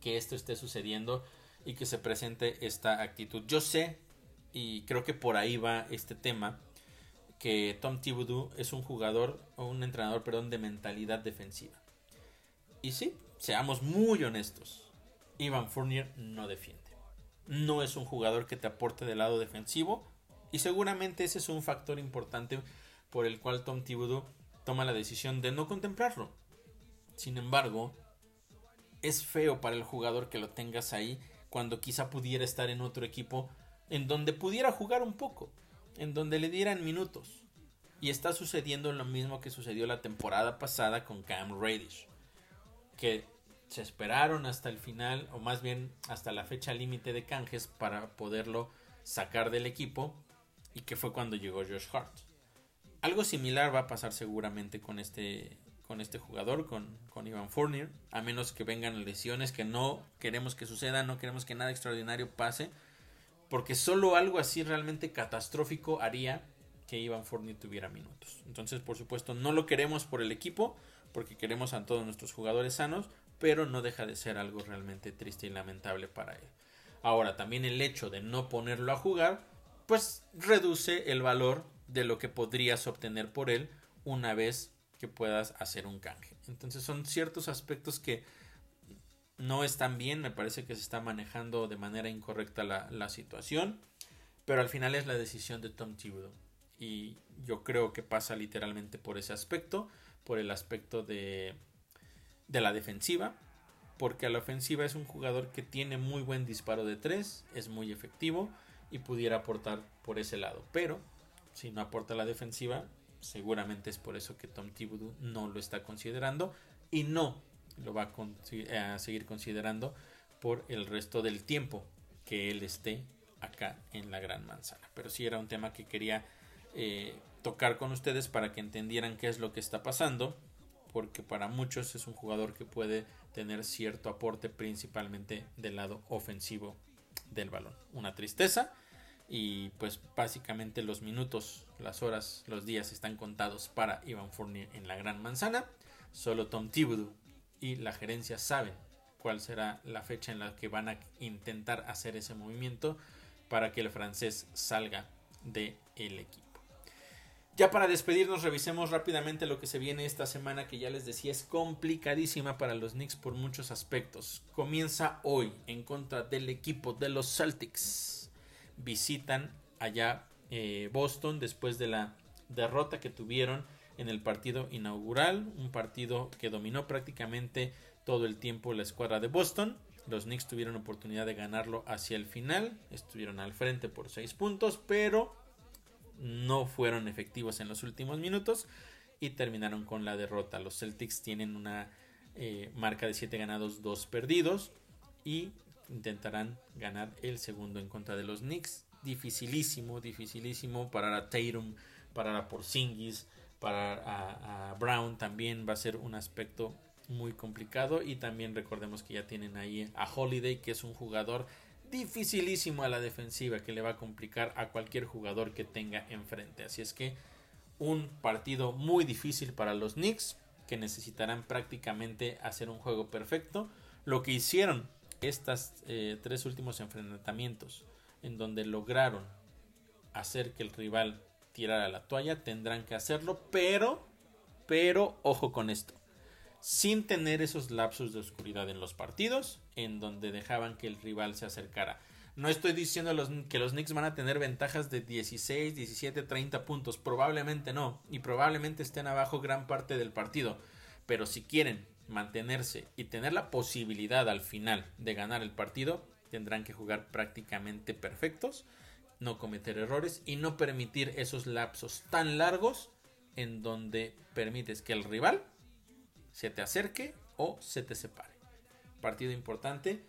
que esto esté sucediendo y que se presente esta actitud. Yo sé, y creo que por ahí va este tema, que Tom Thibodeau es un jugador, o un entrenador, perdón, de mentalidad defensiva. Y sí, seamos muy honestos. Ivan Fournier no defiende. No es un jugador que te aporte del lado defensivo y seguramente ese es un factor importante por el cual Tom Thibodeau toma la decisión de no contemplarlo. Sin embargo, es feo para el jugador que lo tengas ahí cuando quizá pudiera estar en otro equipo en donde pudiera jugar un poco, en donde le dieran minutos. Y está sucediendo lo mismo que sucedió la temporada pasada con Cam Reddish, que se esperaron hasta el final, o más bien hasta la fecha límite de canjes para poderlo sacar del equipo, y que fue cuando llegó Josh Hart. Algo similar va a pasar seguramente con este, con este jugador, con, con Ivan Fournier, a menos que vengan lesiones que no queremos que sucedan, no queremos que nada extraordinario pase, porque solo algo así realmente catastrófico haría que Ivan Fournier tuviera minutos. Entonces, por supuesto, no lo queremos por el equipo, porque queremos a todos nuestros jugadores sanos, pero no deja de ser algo realmente triste y lamentable para él. Ahora, también el hecho de no ponerlo a jugar, pues reduce el valor de lo que podrías obtener por él una vez puedas hacer un canje. Entonces son ciertos aspectos que no están bien, me parece que se está manejando de manera incorrecta la, situación, pero al final es la decisión de Tom Thibodeau y yo creo que pasa literalmente por ese aspecto, por el aspecto de, de la defensiva, porque a la ofensiva es un jugador que tiene muy buen disparo de tres, es muy efectivo y pudiera aportar por ese lado, pero si no aporta la defensiva, seguramente es por eso que Tom Thibodeau no lo está considerando y no lo va a, seguir considerando por el resto del tiempo que él esté acá en la Gran Manzana. Pero sí era un tema que quería eh, tocar con ustedes para que entendieran qué es lo que está pasando, porque para muchos es un jugador que puede tener cierto aporte principalmente del lado ofensivo del balón. Una tristeza y pues básicamente los minutos, las horas, los días están contados para Ivan Fournier en la Gran Manzana. Solo Tom Thibodeau y la gerencia saben cuál será la fecha en la que van a intentar hacer ese movimiento para que el francés salga del el equipo. Ya para despedirnos, revisemos rápidamente lo que se viene esta semana, que ya les decía es complicadísima para los Knicks por muchos aspectos. Comienza hoy en contra del equipo de los Celtics visitan allá eh, Boston después de la derrota que tuvieron en el partido inaugural, un partido que dominó prácticamente todo el tiempo la escuadra de Boston. Los Knicks tuvieron oportunidad de ganarlo hacia el final, estuvieron al frente por 6 puntos, pero no fueron efectivos en los últimos minutos y terminaron con la derrota. Los Celtics tienen una eh, marca de 7 ganados, 2 perdidos y intentarán ganar el segundo en contra de los Knicks. Dificilísimo, dificilísimo. Para a Tatum, para a Porzingis, para a, Brown también va a ser un aspecto muy complicado. Y también recordemos que ya tienen ahí a Holiday, que es un jugador dificilísimo a la defensiva, que le va a complicar a cualquier jugador que tenga enfrente. Así es que un partido muy difícil para los Knicks, que necesitarán prácticamente hacer un juego perfecto. Lo que hicieron estas eh, tres últimos enfrentamientos en donde lograron hacer que el rival tirara la toalla, tendrán que hacerlo, pero, pero, ojo con esto, sin tener esos lapsos de oscuridad en los partidos, en donde dejaban que el rival se acercara. No estoy diciendo que los Knicks van a tener ventajas de 16, 17, 30 puntos, probablemente no, y probablemente estén abajo gran parte del partido, pero si quieren mantenerse y tener la posibilidad al final de ganar el partido, tendrán que jugar prácticamente perfectos, no cometer errores y no permitir esos lapsos tan largos en donde permites que el rival se te acerque o se te separe. Partido importante.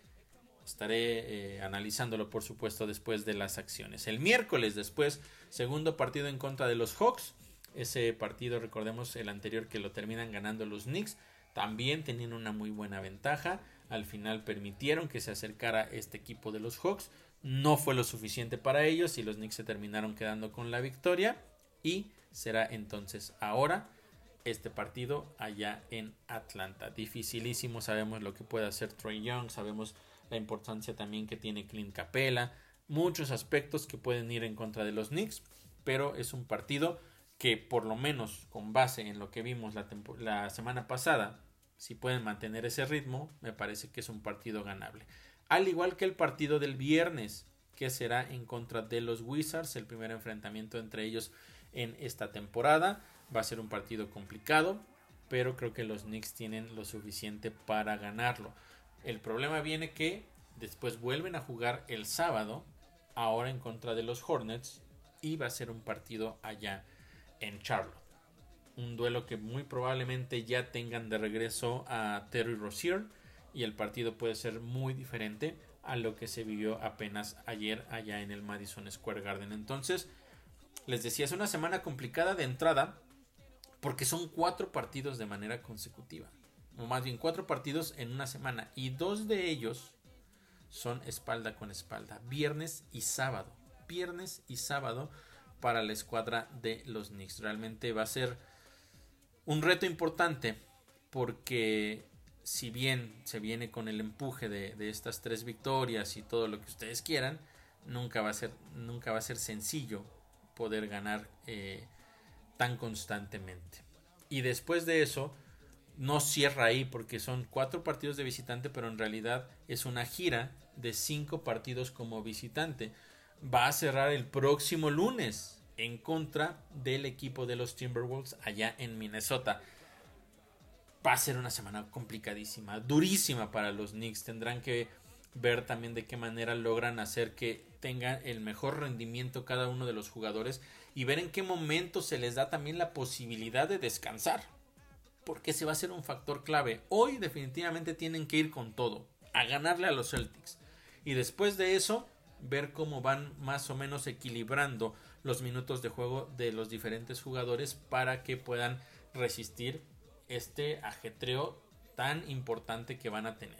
Estaré eh, analizándolo, por supuesto, después de las acciones. El miércoles, después, segundo partido en contra de los Hawks. Ese partido, recordemos el anterior que lo terminan ganando los Knicks también tenían una muy buena ventaja. Al final permitieron que se acercara este equipo de los Hawks. No fue lo suficiente para ellos y los Knicks se terminaron quedando con la victoria. Y será entonces ahora este partido allá en Atlanta. Dificilísimo, sabemos lo que puede hacer Trey Young, sabemos la importancia también que tiene Clint Capella, muchos aspectos que pueden ir en contra de los Knicks, pero es un partido que por lo menos con base en lo que vimos la, la semana pasada Si pueden mantener ese ritmo, me parece que es un partido ganable. Al igual que el partido del viernes, que será en contra de los Wizards, el primer enfrentamiento entre ellos en esta temporada. Va a ser un partido complicado, pero creo que los Knicks tienen lo suficiente para ganarlo. El problema viene que después vuelven a jugar el sábado, ahora en contra de los Hornets, y va a ser un partido allá en Charlotte. Un duelo que muy probablemente ya tengan de regreso a Terry Rozier y el partido puede ser muy diferente a lo que se vivió apenas ayer allá en el Madison Square Garden. Entonces, les decía, es una semana complicada de entrada porque son cuatro partidos de manera consecutiva. O más bien cuatro partidos en una semana. Y dos de ellos son espalda con espalda. Viernes y sábado. Viernes y sábado para la escuadra de los Knicks. Realmente va a ser un reto importante porque si bien se viene con el empuje de, estas tres victorias y todo lo que ustedes quieran, nunca va a ser, nunca va a ser sencillo poder ganar eh, tan constantemente. Y después de eso, no cierra ahí porque son cuatro partidos de visitante, pero en realidad es una gira de cinco partidos como visitante. Va a cerrar el próximo lunes en contra del equipo de los Timberwolves allá en Minnesota va a ser una semana complicadísima, durísima para los Knicks. Tendrán que ver también de qué manera logran hacer que tengan el mejor rendimiento cada uno de los jugadores y ver en qué momento se les da también la posibilidad de descansar. Porque ese va a ser un factor clave. Hoy definitivamente tienen que ir con todo, a ganarle a los Celtics. Y después de eso, ver cómo van más o menos equilibrando los minutos de juego de los diferentes jugadores para que puedan resistir este ajetreo tan importante que van a tener.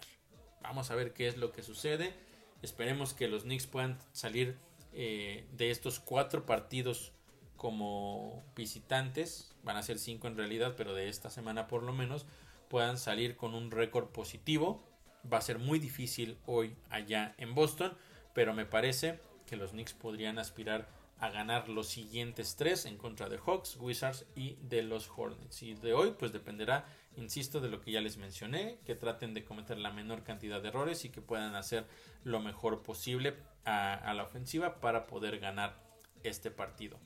Vamos a ver qué es lo que sucede. Esperemos que los Knicks puedan salir eh, de estos cuatro partidos como visitantes. Van a ser cinco en realidad, pero de esta semana por lo menos puedan salir con un récord positivo. Va a ser muy difícil hoy allá en Boston, pero me parece que los Knicks podrían aspirar a ganar los siguientes tres en contra de Hawks, Wizards y de los Hornets. Y de hoy pues dependerá, insisto, de lo que ya les mencioné, que traten de cometer la menor cantidad de errores y que puedan hacer lo mejor posible a, la ofensiva para poder ganar este partido.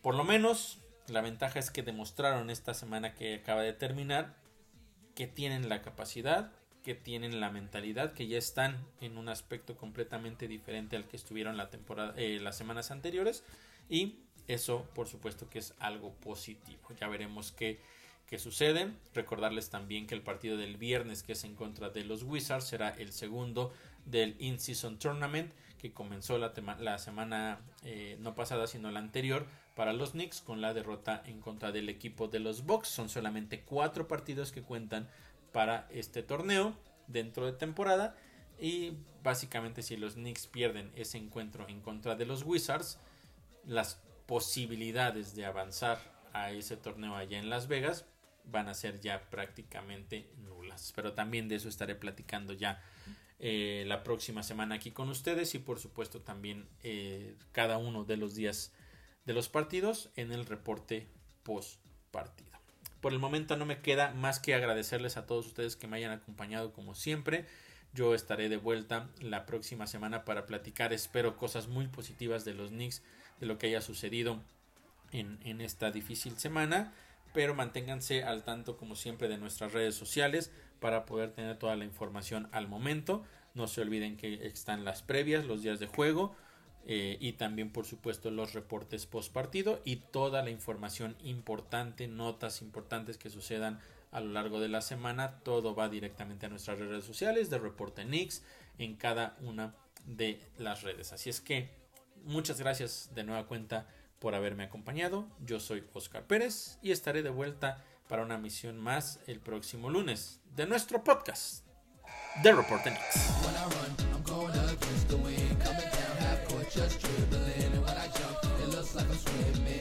Por lo menos la ventaja es que demostraron esta semana que acaba de terminar que tienen la capacidad, que tienen la mentalidad, que ya están en un aspecto completamente diferente al que estuvieron la temporada, eh, las semanas anteriores y eso por supuesto que es algo positivo. Ya veremos qué, qué sucede. Recordarles también que el partido del viernes que es en contra de los Wizards será el segundo del In-Season Tournament que comenzó la, la semana eh, no pasada sino la anterior para los Knicks con la derrota en contra del equipo de los Bucks. Son solamente cuatro partidos que cuentan para este torneo dentro de temporada. Y básicamente si los Knicks pierden ese encuentro en contra de los Wizards, las posibilidades de avanzar a ese torneo allá en Las Vegas van a ser ya prácticamente nulas. Pero también de eso estaré platicando ya eh, la próxima semana aquí con ustedes y por supuesto también eh, cada uno de los días de los partidos en el reporte post partido. Por el momento no me queda más que agradecerles a todos ustedes que me hayan acompañado como siempre. Yo estaré de vuelta la próxima semana para platicar, espero, cosas muy positivas de los Knicks, de lo que haya sucedido en, en esta difícil semana. Pero manténganse al tanto, como siempre, de nuestras redes sociales para poder tener toda la información al momento. No se olviden que están las previas, los días de juego eh, y también por supuesto los reportes post partido y toda la información importante, notas importantes que sucedan a lo largo de la semana, todo va directamente a nuestras redes sociales de Reporte Nix en cada una de las redes. Así es que muchas gracias de nueva cuenta por haberme acompañado. Yo soy Oscar Pérez y estaré de vuelta para una misión más el próximo lunes de nuestro podcast de Reporte Nix. with.